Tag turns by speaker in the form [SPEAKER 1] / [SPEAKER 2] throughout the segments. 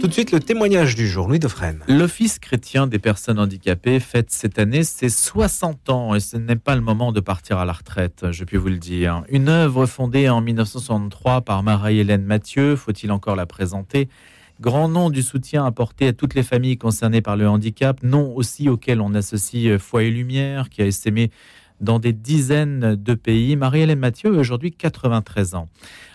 [SPEAKER 1] Tout de suite, le témoignage du jour, Louis Dauphren.
[SPEAKER 2] L'Office chrétien des personnes handicapées fête cette année ses 60 ans et ce n'est pas le moment de partir à la retraite, je puis vous le dire. Une œuvre fondée en 1963 par Marie-Hélène Mathieu, faut-il encore la présenter? Grand nom du soutien apporté à toutes les familles concernées par le handicap, nom aussi auquel on associe Foi et Lumière, qui a essaimé dans des dizaines de pays. Marie-Hélène Mathieu a aujourd'hui 93 ans.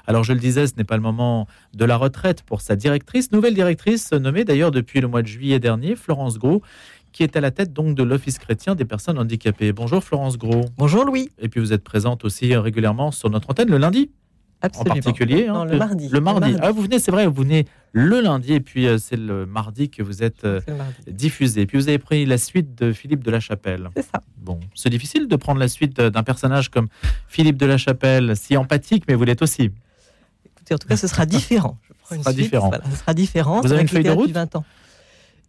[SPEAKER 2] Alors je le disais, ce n'est pas le moment de la retraite pour sa directrice, nouvelle directrice nommée d'ailleurs depuis le mois de juillet dernier, Florence Gros, qui est à la tête donc de l'Office chrétien des personnes handicapées. Bonjour Florence Gros.
[SPEAKER 3] Bonjour Louis.
[SPEAKER 2] Et puis vous êtes présente aussi régulièrement sur notre antenne le lundi.
[SPEAKER 3] Absolument.
[SPEAKER 2] En particulier.
[SPEAKER 3] Non, le, mardi.
[SPEAKER 2] le, mardi. Ah, vous venez, c'est vrai, vous venez le lundi et puis euh, c'est le mardi que vous êtes euh, diffusé. Puis vous avez pris la suite de Philippe de la Chapelle.
[SPEAKER 3] C'est ça.
[SPEAKER 2] Bon, c'est difficile de prendre la suite d'un personnage comme Philippe de la Chapelle, si empathique, mais vous l'êtes aussi.
[SPEAKER 3] Écoutez, en tout cas, ce sera différent.
[SPEAKER 2] ce sera différent.
[SPEAKER 3] ce sera différent.
[SPEAKER 2] Vous avez une feuille de route
[SPEAKER 3] 20 ans.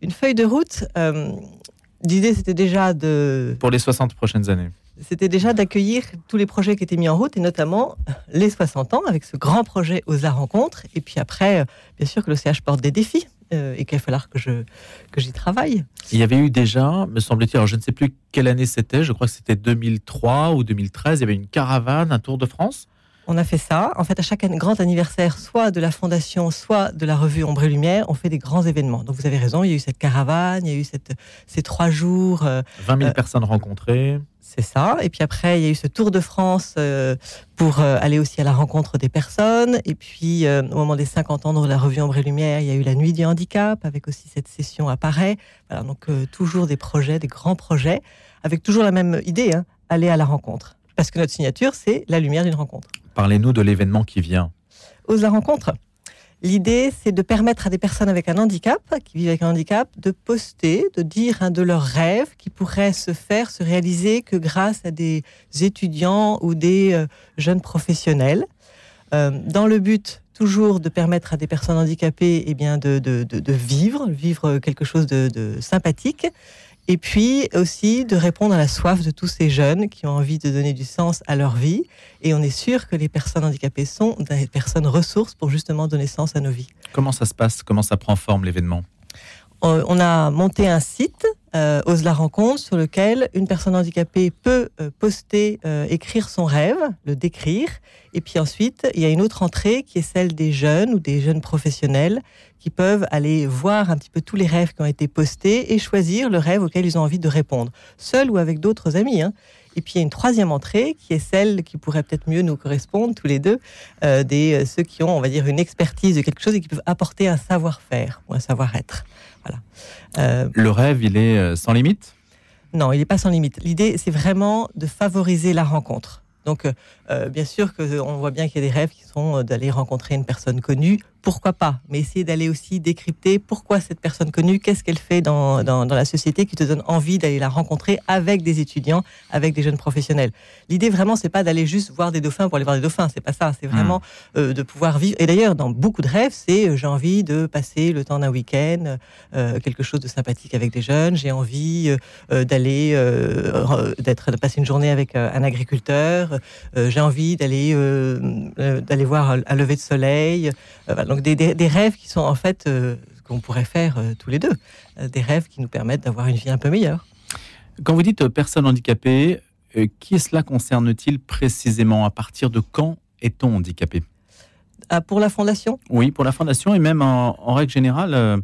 [SPEAKER 3] Une feuille de route. Euh, L'idée, c'était déjà de.
[SPEAKER 2] Pour les 60 prochaines années
[SPEAKER 3] c'était déjà d'accueillir tous les projets qui étaient mis en route, et notamment les 60 ans, avec ce grand projet aux arts rencontres. Et puis après, euh, bien sûr que le CH porte des défis, euh, et qu'il va falloir que je que j'y travaille.
[SPEAKER 2] Il y avait eu déjà, me semble-t-il, alors je ne sais plus quelle année c'était, je crois que c'était 2003 ou 2013, il y avait une caravane, un Tour de France
[SPEAKER 3] on a fait ça. En fait, à chaque grand anniversaire, soit de la fondation, soit de la revue Ombre et Lumière, on fait des grands événements. Donc vous avez raison, il y a eu cette caravane, il y a eu cette, ces trois jours.
[SPEAKER 2] 20 euh, 000 euh, personnes rencontrées.
[SPEAKER 3] C'est ça. Et puis après, il y a eu ce Tour de France euh, pour aller aussi à la rencontre des personnes. Et puis, au moment des 50 ans de la revue Ombre et Lumière, il y a eu la Nuit du handicap, avec aussi cette session à Paris. Voilà, donc toujours des projets, des grands projets, avec toujours la même idée, hein, aller à la rencontre. Parce que notre signature, c'est la lumière d'une rencontre.
[SPEAKER 2] Parlez-nous de l'événement qui vient.
[SPEAKER 3] Ose la rencontre. L'idée, c'est de permettre à des personnes avec un handicap, qui vivent avec un handicap, de poster, de dire un de leurs rêves qui pourrait se faire, se réaliser que grâce à des étudiants ou des euh, jeunes professionnels, euh, dans le but toujours de permettre à des personnes handicapées eh bien, de, de, vivre, vivre quelque chose de sympathique, et puis aussi de répondre à la soif de tous ces jeunes qui ont envie de donner du sens à leur vie. Et on est sûr que les personnes handicapées sont des personnes ressources pour justement donner sens à nos vies.
[SPEAKER 2] Comment ça se passe? Comment ça prend forme l'événement?
[SPEAKER 3] Euh, on a monté un site, euh, Ose la rencontre, sur lequel une personne handicapée peut euh, poster, euh, écrire son rêve, le décrire. Et puis ensuite, il y a une autre entrée qui est celle des jeunes ou des jeunes professionnels qui peuvent aller voir un petit peu tous les rêves qui ont été postés et choisir le rêve auquel ils ont envie de répondre, seuls ou avec d'autres amis. Hein. Et puis il y a une troisième entrée qui est celle qui pourrait peut-être mieux nous correspondre tous les deux, des ceux qui ont, on va dire, une expertise de quelque chose et qui peuvent apporter un savoir-faire ou un savoir-être.
[SPEAKER 2] Euh, le rêve, il est euh, sans limite?
[SPEAKER 3] Non, il n'est pas sans limite. L'idée, c'est vraiment de favoriser la rencontre. Donc, euh, bien sûr qu'on voit bien qu'il y a des rêves qui sont d'aller rencontrer une personne connue pourquoi pas, mais essayer d'aller aussi décrypter pourquoi cette personne connue, qu'est-ce qu'elle fait dans, dans, la société qui te donne envie d'aller la rencontrer avec des étudiants, avec des jeunes professionnels. L'idée vraiment, c'est pas d'aller juste voir des dauphins pour aller voir des dauphins, c'est pas ça, c'est vraiment hmm. euh, de pouvoir vivre. Et d'ailleurs, dans beaucoup de rêves, c'est euh, j'ai envie de passer le temps d'un week-end, euh, quelque chose de sympathique avec des jeunes, j'ai envie d'aller d'être de passer une journée avec un agriculteur, j'ai envie d'aller d'aller voir un lever de soleil. Donc des, rêves qui sont en fait euh, qu'on pourrait faire euh, tous les deux, euh, des rêves qui nous permettent d'avoir une vie un peu meilleure.
[SPEAKER 2] Quand vous dites personne handicapée, qui cela concerne-t-il précisément? À partir de quand est-on handicapé?
[SPEAKER 3] Ah, Pour la fondation?
[SPEAKER 2] Oui, pour la fondation et même en, règle générale.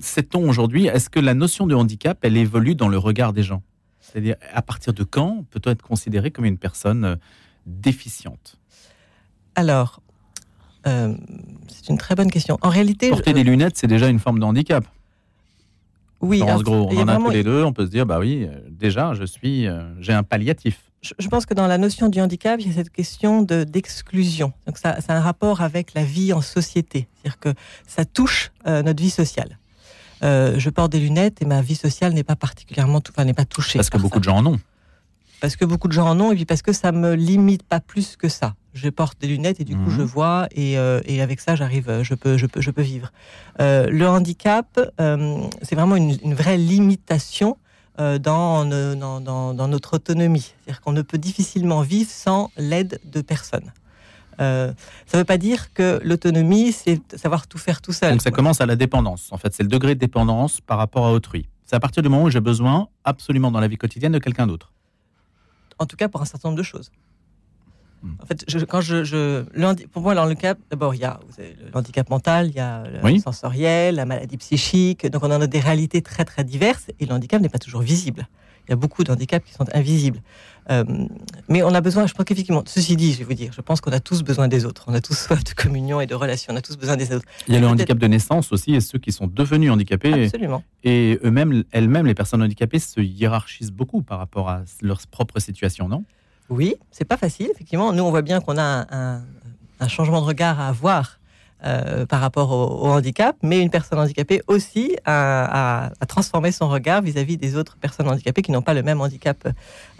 [SPEAKER 2] Sait-on aujourd'hui, est-ce que la notion de handicap, elle évolue dans le regard des gens? C'est-à-dire, à partir de quand peut-on être considéré comme une personne déficiente?
[SPEAKER 3] Alors, euh, c'est une très bonne question. En réalité,
[SPEAKER 2] porter des lunettes, c'est déjà une forme de handicap.
[SPEAKER 3] Oui,
[SPEAKER 2] en gros, on en a tous les deux. On peut se dire, bah oui, euh, déjà, je suis, euh, j'ai un palliatif.
[SPEAKER 3] Je, pense que dans la notion du handicap, il y a cette question de d'exclusion. Donc ça, ça, a un rapport avec la vie en société, c'est-à-dire que ça touche notre vie sociale. Je porte des lunettes et ma vie sociale n'est pas particulièrement, enfin, n'est pas touchée.
[SPEAKER 2] Parce que beaucoup de gens en ont.
[SPEAKER 3] Parce que beaucoup de gens en ont et puis parce que ça me limite pas plus que ça je porte des lunettes et du coup je mhm. vois et, euh, et avec ça j'arrive, je peux, je peux, je peux vivre. Euh, le handicap, euh, c'est vraiment une, une, vraie limitation dans, dans, dans, dans, notre autonomie. C'est-à-dire qu'on ne peut difficilement vivre sans l'aide de personne. Euh, ça ne veut pas dire que l'autonomie, c'est savoir tout faire tout seul.
[SPEAKER 2] Donc ça commence à la dépendance. En fait, c'est le degré de dépendance par rapport à autrui. C'est à partir du moment où j'ai besoin, absolument dans la vie quotidienne, de quelqu'un d'autre.
[SPEAKER 3] En tout cas, pour un certain nombre de choses. Hmm. En fait, quand je, pour moi, le handicap, d'abord, il y a le handicap mental, il y a le sensoriel, la maladie psychique. Donc, on en a des réalités très, très diverses et le handicap n'est pas toujours visible. Il y a beaucoup de handicaps qui sont invisibles. Euh, mais on a besoin, je pense qu'effectivement, ceci dit, je vais vous dire, je pense qu'on a tous besoin des autres. On a tous soif de communion et de relations. On a tous besoin des autres.
[SPEAKER 2] Il y a le handicap de naissance aussi et ceux qui sont devenus handicapés.
[SPEAKER 3] Absolument.
[SPEAKER 2] Et eux-mêmes, elles-mêmes, les personnes handicapées se hiérarchisent beaucoup par rapport à leur propre situation, non?
[SPEAKER 3] Oui, c'est pas facile, effectivement. Nous, on voit bien qu'on a un, un changement de regard à avoir euh, par rapport au, handicap, mais une personne handicapée aussi a, transformé son regard vis-à-vis des autres personnes handicapées qui n'ont pas le même handicap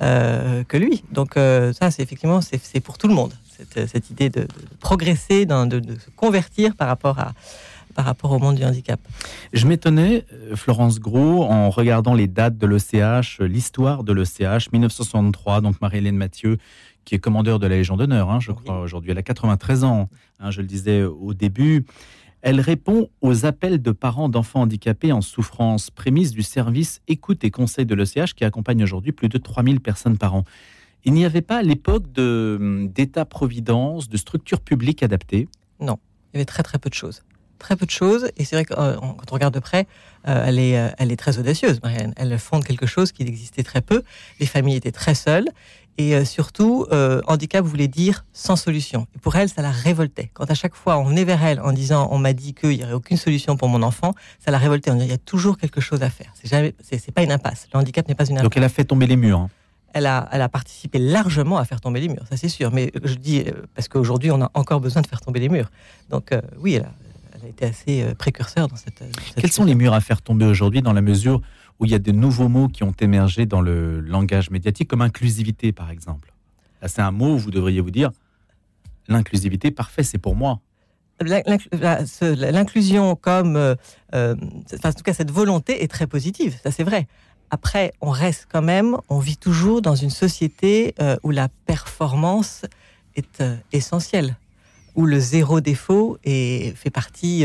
[SPEAKER 3] euh, que lui. Donc euh, ça, c'est effectivement, c'est pour tout le monde, cette, idée de, progresser, de, se convertir par rapport à par rapport au monde du handicap?
[SPEAKER 2] Je m'étonnais, Florence Gros, en regardant les dates de l'ECH, l'histoire de l'ECH, 1963, donc Marie-Hélène Mathieu, qui est commandeur de la Légion d'honneur, hein, je crois, aujourd'hui. Elle a 93 ans, hein, je le disais au début. Elle répond aux appels de parents d'enfants handicapés en souffrance, prémisse du service écoute et conseil de l'ECH qui accompagne aujourd'hui plus de 3000 personnes par an. Il n'y avait pas à l'époque d'État-providence, de structures publiques adaptées
[SPEAKER 3] Non, il y avait très très peu de choses. Très peu de choses, et c'est vrai que euh, quand on regarde de près, euh, elle, est, euh, elle est très audacieuse, Marianne. Elle fonde quelque chose qui existait très peu. Les familles étaient très seules, et surtout, handicap voulait dire sans solution. Et pour elle, ça la révoltait. Quand à chaque fois on venait vers elle en disant on m'a dit qu'il n'y aurait aucune solution pour mon enfant, ça la révoltait. On disait il y a toujours quelque chose à faire. C'est jamais, c'est, pas une impasse. Le handicap n'est pas une impasse.
[SPEAKER 2] Donc elle a fait tomber les murs. Hein.
[SPEAKER 3] Elle a, elle a participé largement à faire tomber les murs, ça c'est sûr. Mais je dis parce qu'aujourd'hui on a encore besoin de faire tomber les murs. Donc oui, elle a, a été assez précurseur dans cette.
[SPEAKER 2] Quels sont les murs à faire tomber aujourd'hui dans la mesure où il y a de nouveaux mots qui ont émergé dans le langage médiatique, comme inclusivité par exemple? c'est un mot où vous devriez vous dire l'inclusivité, parfait, c'est pour moi.
[SPEAKER 3] L'inclusion comme, euh, euh, en tout cas cette volonté est très positive, ça c'est vrai. Après, on reste quand même, on vit toujours dans une société euh, où la performance est essentielle, où le zéro défaut est, fait partie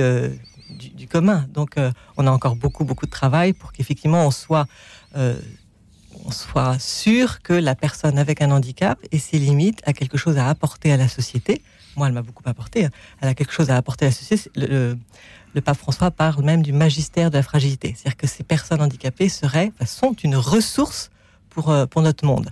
[SPEAKER 3] du, commun. Donc, euh, on a encore beaucoup, beaucoup de travail pour qu'effectivement, on soit, euh, sûr que la personne avec un handicap et ses limites a quelque chose à apporter à la société. Moi, elle m'a beaucoup apporté. Hein. Elle a quelque chose à apporter à la société. Le, pape François parle même du magistère de la fragilité. C'est-à-dire que ces personnes handicapées seraient, sont une ressource pour, euh, pour notre monde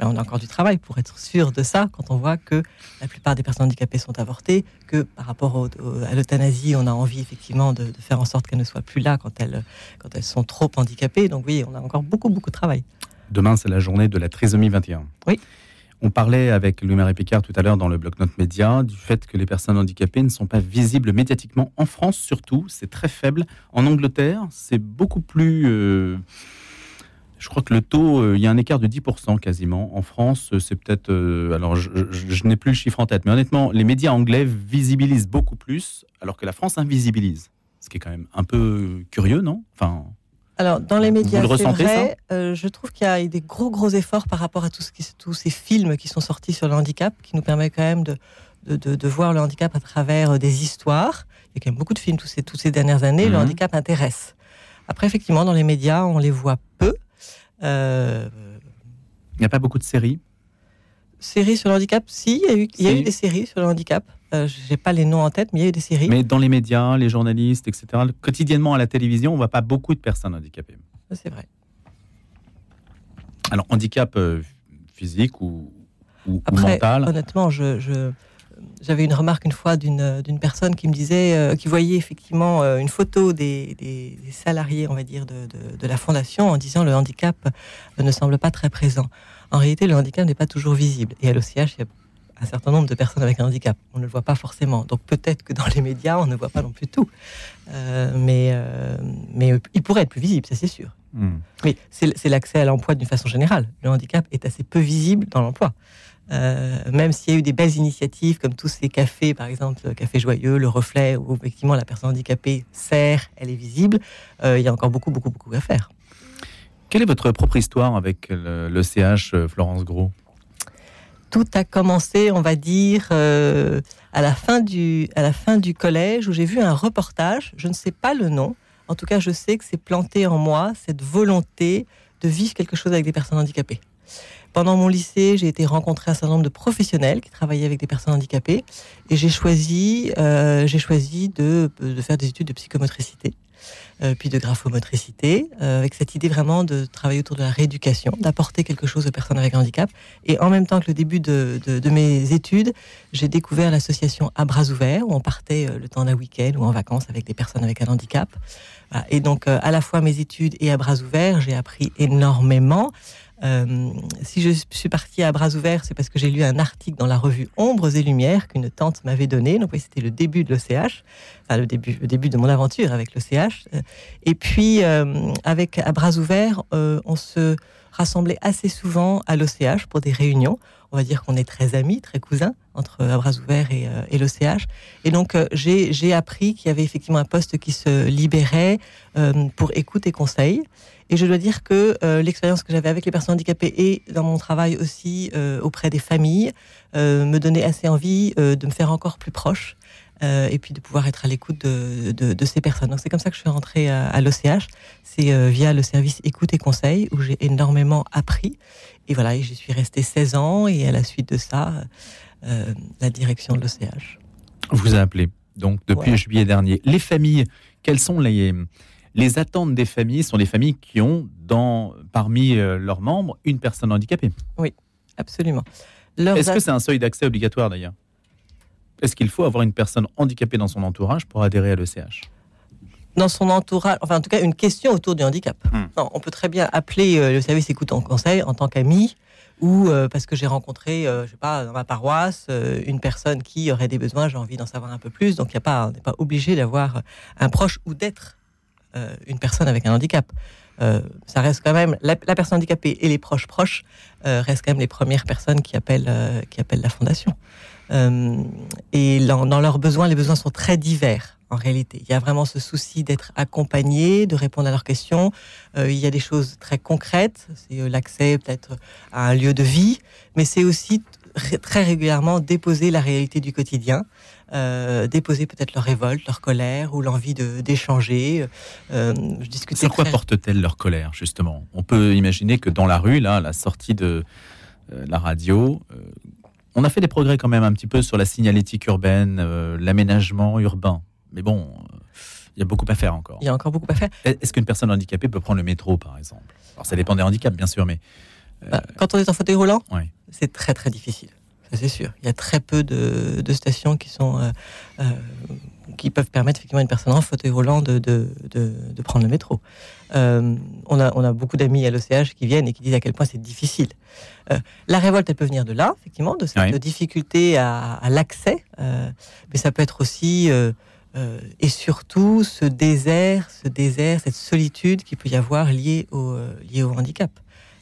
[SPEAKER 3] on a encore du travail pour être sûr de ça quand on voit que la plupart des personnes handicapées sont avortées, que par rapport à l'euthanasie, on a envie effectivement de, faire en sorte qu'elles ne soient plus là quand elles, quand elles sont trop handicapées. Donc oui, on a encore beaucoup, beaucoup de travail.
[SPEAKER 2] Demain, c'est la journée de la trisomie 21.
[SPEAKER 3] Oui.
[SPEAKER 2] On parlait avec Louis-Marie Picard tout à l'heure dans le bloc-notes média du fait que les personnes handicapées ne sont pas visibles médiatiquement en France surtout, c'est très faible. En Angleterre, c'est beaucoup plus... Euh, je crois que le taux, euh, il y a un écart de 10% quasiment. En France, euh, c'est peut-être. Euh, alors, je, n'ai plus le chiffre en tête, mais honnêtement, les médias anglais visibilisent beaucoup plus, alors que la France invisibilise. Ce qui est quand même un peu curieux, non? Enfin.
[SPEAKER 3] Alors, dans les médias, c'est vrai, je trouve qu'il y a des gros, gros efforts par rapport à tout ce qui, tous ces films qui sont sortis sur le handicap, qui nous permettent quand même de, de, de, voir le handicap à travers des histoires. Il y a quand même beaucoup de films toutes ces, toutes ces dernières années. Le mhm. handicap intéresse. Après, effectivement, dans les médias, on les voit peu.
[SPEAKER 2] Euh, il n'y a pas beaucoup de séries
[SPEAKER 3] Séries sur le handicap Si, il y a eu, des séries sur le handicap. Euh, je n'ai pas les noms en tête, mais il y a eu des séries.
[SPEAKER 2] Mais dans les médias, les journalistes, etc., quotidiennement à la télévision, on ne voit pas beaucoup de personnes handicapées.
[SPEAKER 3] C'est vrai.
[SPEAKER 2] Alors, handicap euh, physique ou, ou, mental?
[SPEAKER 3] Honnêtement, je, j'avais une remarque une fois d'une personne qui me disait, euh, qui voyait effectivement euh, une photo des, salariés, on va dire, de, la fondation en disant le handicap ne semble pas très présent. En réalité, le handicap n'est pas toujours visible. Et à l'OCH, il y a un certain nombre de personnes avec un handicap. On ne le voit pas forcément. Donc peut-être que dans les médias, on ne voit pas non plus tout. Euh, mais, mais il pourrait être plus visible, ça c'est sûr. Hmm. Mais c'est l'accès à l'emploi d'une façon générale. Le handicap est assez peu visible dans l'emploi. Euh, même s'il y a eu des belles initiatives comme tous ces cafés, par exemple, le Café Joyeux, le Reflet, où effectivement la personne handicapée sert, elle est visible, euh, il y a encore beaucoup, beaucoup, beaucoup à faire.
[SPEAKER 2] Quelle est votre propre histoire avec le, CH euh, Florence Gros?
[SPEAKER 3] Tout a commencé, on va dire, euh, à, la fin du, à la fin du collège, où j'ai vu un reportage, je ne sais pas le nom, en tout cas je sais que c'est planté en moi, cette volonté de vivre quelque chose avec des personnes handicapées. Pendant mon lycée, j'ai été rencontrer un certain nombre de professionnels qui travaillaient avec des personnes handicapées et j'ai choisi, euh, choisi de, faire des études de psychomotricité. Euh, puis de graphomotricité, euh, avec cette idée vraiment de travailler autour de la rééducation, d'apporter quelque chose aux personnes avec handicap. Et en même temps que le début de, mes études, j'ai découvert l'association À Bras Ouverts, où on partait le temps d'un week-end ou en vacances avec des personnes avec un handicap. Et donc, à la fois mes études et à bras ouverts, j'ai appris énormément. Euh, si je suis partie à bras ouverts, c'est parce que j'ai lu un article dans la revue Ombres et Lumières qu'une tante m'avait donné. Donc c'était le début de l'OCH, enfin le début, le début de mon aventure avec l'OCH. Et puis euh, avec à bras ouverts, euh, on se rassemblait assez souvent à l'OCH pour des réunions. On va dire qu'on est très amis, très cousins entre à bras et, et l'OCH. Et donc j'ai appris qu'il y avait effectivement un poste qui se libérait pour écoute et conseil. Et je dois dire que euh, l'expérience que j'avais avec les personnes handicapées et dans mon travail aussi euh, auprès des familles euh, me donnait assez envie de me faire encore plus proche et puis de pouvoir être à l'écoute de, de, de, ces personnes. Donc c'est comme ça que je suis rentrée à, à l'OCH. C'est via le service écoute et conseil où j'ai énormément appris. Et voilà, j'y suis restée 16 ans et à la suite de ça, la direction de l'OCH.
[SPEAKER 2] Vous a appelé donc depuis juillet dernier. Les familles, quelles sont les les attentes des familles? Sont des familles qui ont dans, parmi euh, leurs membres une personne handicapée.
[SPEAKER 3] Oui, absolument.
[SPEAKER 2] Est-ce que c'est un seuil d'accès obligatoire d'ailleurs? Est-ce qu'il faut avoir une personne handicapée dans son entourage pour adhérer à l'ECH
[SPEAKER 3] dans son entourage, enfin en tout cas une question autour du handicap. Hmm. on peut très bien appeler euh, le service écoute en conseil en tant qu'ami ou euh, parce que j'ai rencontré, je sais pas, dans ma paroisse, une personne qui aurait des besoins, j'ai envie d'en savoir un peu plus. Donc y a pas, on n'est pas obligé d'avoir un proche ou d'être euh, une personne avec un handicap. Euh, ça reste quand même la, personne handicapée et les proches proches euh, restent quand même les premières personnes qui appellent qui appellent la fondation. Et dans, leurs besoins, les besoins sont très divers en réalité. Il y a vraiment ce souci d'être accompagné, de répondre à leurs questions. il y a des choses très concrètes, c'est l'accès peut-être à un lieu de vie, mais c'est aussi très régulièrement déposer la réalité du quotidien. Euh, déposer peut-être leur révolte, leur colère ou l'envie d'échanger.
[SPEAKER 2] Euh, Sur quoi porte-t-elle leur colère, justement? On peut imaginer que dans la rue, là, à la sortie de euh, la radio, euh, on a fait des progrès quand même un petit peu sur la signalétique urbaine, l'aménagement urbain. Mais bon, il y a beaucoup à faire encore.
[SPEAKER 3] Il y a encore beaucoup à faire.
[SPEAKER 2] Est-ce qu'une personne handicapée peut prendre le métro, par exemple? Alors, ça dépend des handicaps, bien sûr, mais...
[SPEAKER 3] Bah, quand on est en fauteuil roulant, c'est très très difficile c'est sûr. Il y a très peu de, stations qui sont euh, euh, qui peuvent permettre effectivement à une personne en fauteuil roulant de, de, prendre le métro. Euh, on, a, on a beaucoup d'amis à l'OCH qui viennent et qui disent à quel point c'est difficile. la révolte, elle peut venir de là, effectivement, de cette difficulté à, l'accès, mais ça peut être aussi et surtout ce désert, ce désert, cette solitude qu'il peut y avoir liée au, liée au handicap.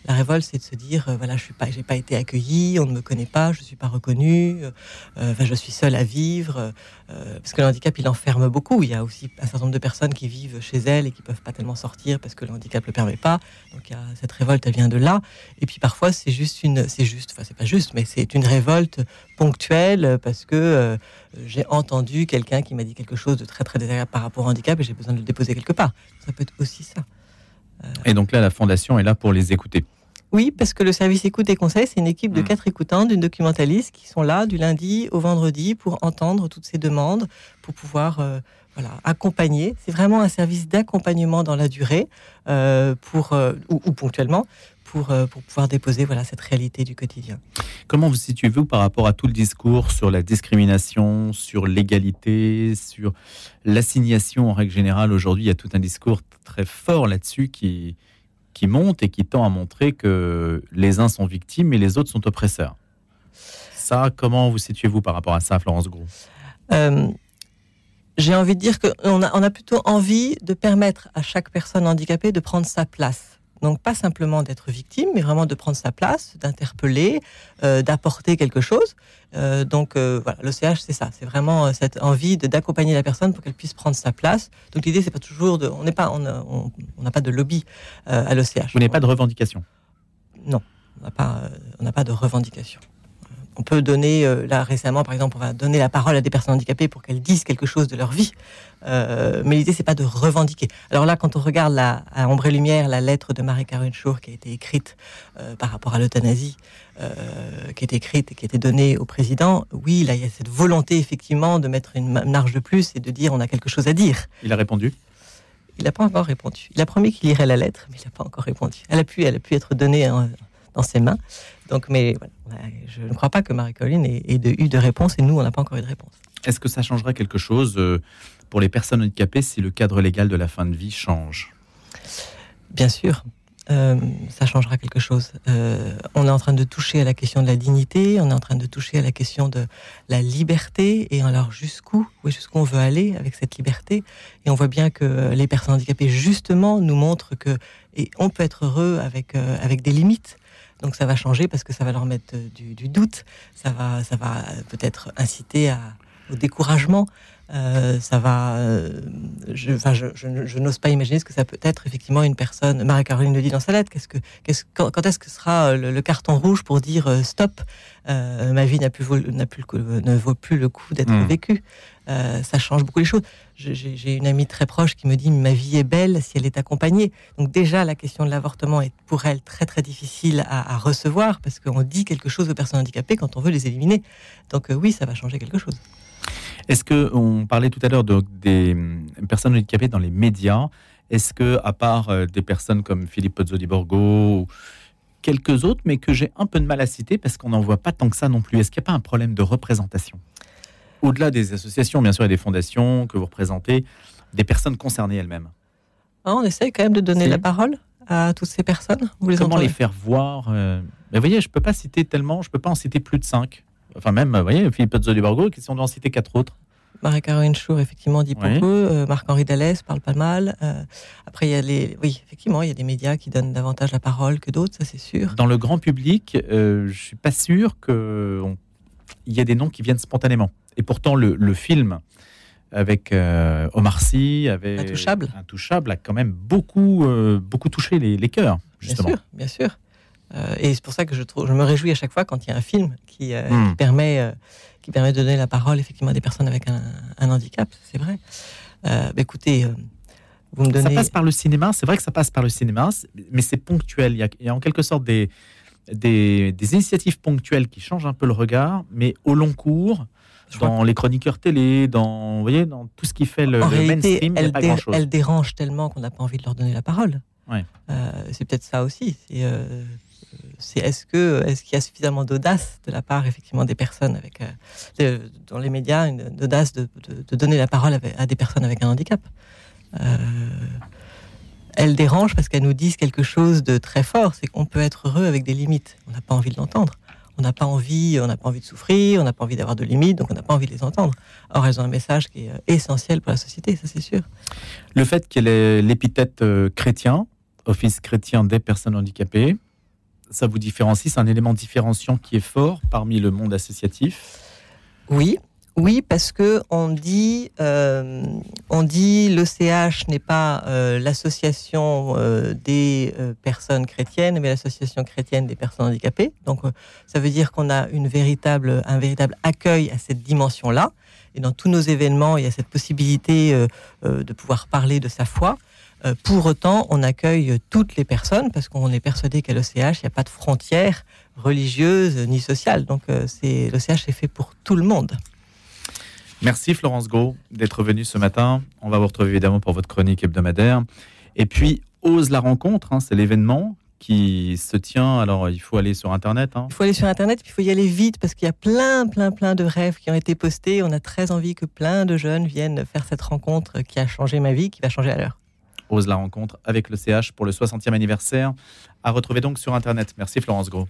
[SPEAKER 3] La révolte, c'est de se dire, euh, voilà, je suis pas, j'ai pas été accueilli, on ne me connaît pas, je suis pas reconnu, euh, enfin, je suis seul à vivre, euh, parce que le handicap, il enferme beaucoup. Il y a aussi un certain nombre de personnes qui vivent chez elles et qui peuvent pas tellement sortir parce que le handicap le permet pas. Donc, cette révolte, elle vient de là. Et puis parfois, c'est juste une, c'est juste, enfin, c'est pas juste, mais c'est une révolte ponctuelle parce que j'ai entendu quelqu'un qui m'a dit quelque chose de très très désagréable par rapport au handicap et j'ai besoin de le déposer quelque part. Ça peut être aussi ça.
[SPEAKER 2] Et donc là, la fondation est là pour les écouter.
[SPEAKER 3] Oui, parce que le service écoute et conseil, c'est une équipe de hmm. quatre écoutants, d'une documentaliste qui sont là du lundi au vendredi pour entendre toutes ces demandes, pour pouvoir euh, voilà, accompagner. C'est vraiment un service d'accompagnement dans la durée, euh, pour, euh, ou, ponctuellement, pour, pour pouvoir déposer voilà, cette réalité du quotidien.
[SPEAKER 2] Comment vous situez-vous par rapport à tout le discours sur la discrimination, sur l'égalité, sur l'assignation en règle générale? Aujourd'hui, il y a tout un discours très fort là-dessus qui, qui monte et qui tend à montrer que les uns sont victimes et les autres sont oppresseurs. Ça, comment vous situez-vous par rapport à ça, Florence Gros? Euh,
[SPEAKER 3] J'ai envie de dire qu'on on a plutôt envie de permettre à chaque personne handicapée de prendre sa place. Donc pas simplement d'être victime, mais vraiment de prendre sa place, d'interpeller, euh, d'apporter quelque chose. Euh, donc euh, voilà, le CH c'est ça, c'est vraiment cette envie d'accompagner la personne pour qu'elle puisse prendre sa place. Donc l'idée c'est pas toujours de, on n'est pas, on n'a pas de lobby à l'OCH.
[SPEAKER 2] Vous n'avez pas de revendication?
[SPEAKER 3] Non, on n'a pas, on n'a pas de revendication. On peut donner, euh, là récemment par exemple, on va donner la parole à des personnes handicapées pour qu'elles disent quelque chose de leur vie. Euh, mais l'idée, c'est pas de revendiquer. Alors là, quand on regarde la, à Ombre et Lumière la lettre de Marie-Caroline Chour qui a été écrite euh, par rapport à l'euthanasie, qui est écrite et qui a été donnée au président, oui, là, il y a cette volonté effectivement de mettre une marge de plus et de dire on a quelque chose à dire.
[SPEAKER 2] Il a répondu?
[SPEAKER 3] Il n'a pas encore répondu. Il a promis qu'il lirait la lettre, mais il n'a pas encore répondu. Elle a pu, elle a pu être donnée dans ses mains. Donc, mais je ne crois pas que Marie-Colline ait, eu de réponse et nous, on n'a pas encore eu de réponse.
[SPEAKER 2] Est-ce que ça changerait quelque chose euh, pour les personnes handicapées si le cadre légal de la fin de vie change?
[SPEAKER 3] Bien sûr. Euh, ça changera quelque chose. Euh, on est en train de toucher à la question de la dignité, on est en train de toucher à la question de la liberté, et alors jusqu'où, jusqu'où on veut aller avec cette liberté? Et on voit bien que les personnes handicapées, justement, nous montrent que et on peut être heureux avec, avec des limites. Donc ça va changer parce que ça va leur mettre euh, du, doute, ça va, ça va peut-être inciter à, au découragement. Euh, ça va. Euh, je, je, n'ose pas imaginer ce que ça peut être effectivement une personne. Marie-Caroline le dit dans sa lettre. Qu'est-ce que, qu'est-ce, quand, est-ce que sera le, carton rouge pour dire stop? Ma vie n'a plus, n'a plus ne vaut plus le coup d'être hmm. vécue. ça change beaucoup les choses. J'ai une amie très proche qui me dit ma vie est belle si elle est accompagnée. Donc déjà la question de l'avortement est pour elle très très difficile à, recevoir parce qu'on dit quelque chose aux personnes handicapées quand on veut les éliminer. Donc oui, ça va changer quelque chose.
[SPEAKER 2] Est-ce que on parlait tout à l'heure de, des hum, personnes handicapées dans les médias Est-ce que, à part euh, des personnes comme Philippe Pozzo di Borgo ou quelques autres, mais que j'ai un peu de mal à citer parce qu'on n'en voit pas tant que ça non plus, est-ce qu'il n'y a pas un problème de représentation? Au-delà des associations, bien sûr, et des fondations que vous représentez, des personnes concernées elles-mêmes.
[SPEAKER 3] Ah, on essaye quand même de donner la parole à toutes ces personnes.
[SPEAKER 2] Vous les Comment les faire voir euh, Mais vous voyez, je ne peux pas citer tellement, je ne peux pas en citer plus de cinq. Enfin, même, vous voyez, Philippe Zolibargo, qui sont doit en citer quatre autres.
[SPEAKER 3] Marie-Caroline Chour, effectivement, dit beaucoup. Euh, Marc-Henri Dallès parle pas mal. Euh, après, il y a les. Oui, effectivement, il y a des médias qui donnent davantage la parole que d'autres, ça c'est sûr.
[SPEAKER 2] Dans le grand public, euh, je suis pas sûr qu'il y ait des noms qui viennent spontanément. Et pourtant, le, film avec Omar Sy, avec
[SPEAKER 3] Intouchable.
[SPEAKER 2] Intouchable, a quand même beaucoup, beaucoup touché les, les cœurs, justement.
[SPEAKER 3] Bien sûr, bien sûr. Euh, et c'est pour ça que je, trouve, je me réjouis à chaque fois quand il y a un film qui, euh, hmm. permet, euh, qui permet de donner la parole effectivement à des personnes avec un, handicap, c'est vrai. Bah, écoutez, vous me donnez...
[SPEAKER 2] Ça passe par le cinéma, c'est vrai que ça passe par le cinéma, mais c'est ponctuel. Il y, a, en quelque sorte des, des, initiatives ponctuelles qui changent un peu le regard, mais au long cours, dans les chroniqueurs télé, dans, vous voyez, dans tout ce qui fait le, mainstream, il n'y a pas grand-chose.
[SPEAKER 3] Elles dérangent tellement qu'on n'a pas envie de leur donner la parole.
[SPEAKER 2] Ouais.
[SPEAKER 3] c'est peut-être ça aussi. C'est est-ce que est-ce qu'il y a suffisamment d'audace de la part effectivement des personnes avec euh, dans les médias une d'audace de, donner la parole à des personnes avec un handicap? Euh, elles dérangent parce qu'elles nous disent quelque chose de très fort, c'est qu'on peut être heureux avec des limites. On n'a pas envie de l'entendre. On n'a pas envie, on n'a pas envie de souffrir, on n'a pas envie d'avoir de limites, donc on n'a pas envie de les entendre. Or, elles ont un message qui est euh, essentiel pour la société, ça c'est sûr.
[SPEAKER 2] Le fait qu'elle ait l'épithète chrétien, office chrétien des personnes handicapées, ça vous différencie C'est un élément différenciant qui est fort parmi le monde associatif
[SPEAKER 3] Oui, oui, parce que on dit, euh, on dit l'OCH n'est pas euh, l'association euh, des personnes chrétiennes, mais l'association chrétienne des personnes handicapées. Donc, ça veut dire qu'on a un véritable accueil à cette dimension-là. Et dans tous nos événements, il y a cette possibilité de pouvoir parler de sa foi. Euh, pour autant, on accueille toutes les personnes parce qu'on est persuadé qu'à l'OCH, il n'y a pas de frontières religieuses ni sociales. Donc, euh, c'est l'OCH est fait pour tout le monde.
[SPEAKER 2] Merci Florence Gros d'être venue ce matin. On va vous retrouver évidemment pour votre chronique hebdomadaire. Et puis, Ose la rencontre, hein, c'est l'événement qui se tient. Alors, il faut aller sur Internet. Hein.
[SPEAKER 3] Il faut aller sur Internet, puis il faut y aller vite parce qu'il y a plein, plein, plein de rêves qui ont été postés. On a très envie que plein de jeunes viennent faire cette rencontre qui a changé ma vie, qui va changer à l'heure
[SPEAKER 2] propose la rencontre avec le CH pour le 60e anniversaire. À retrouver donc sur Internet. Merci Florence Gros.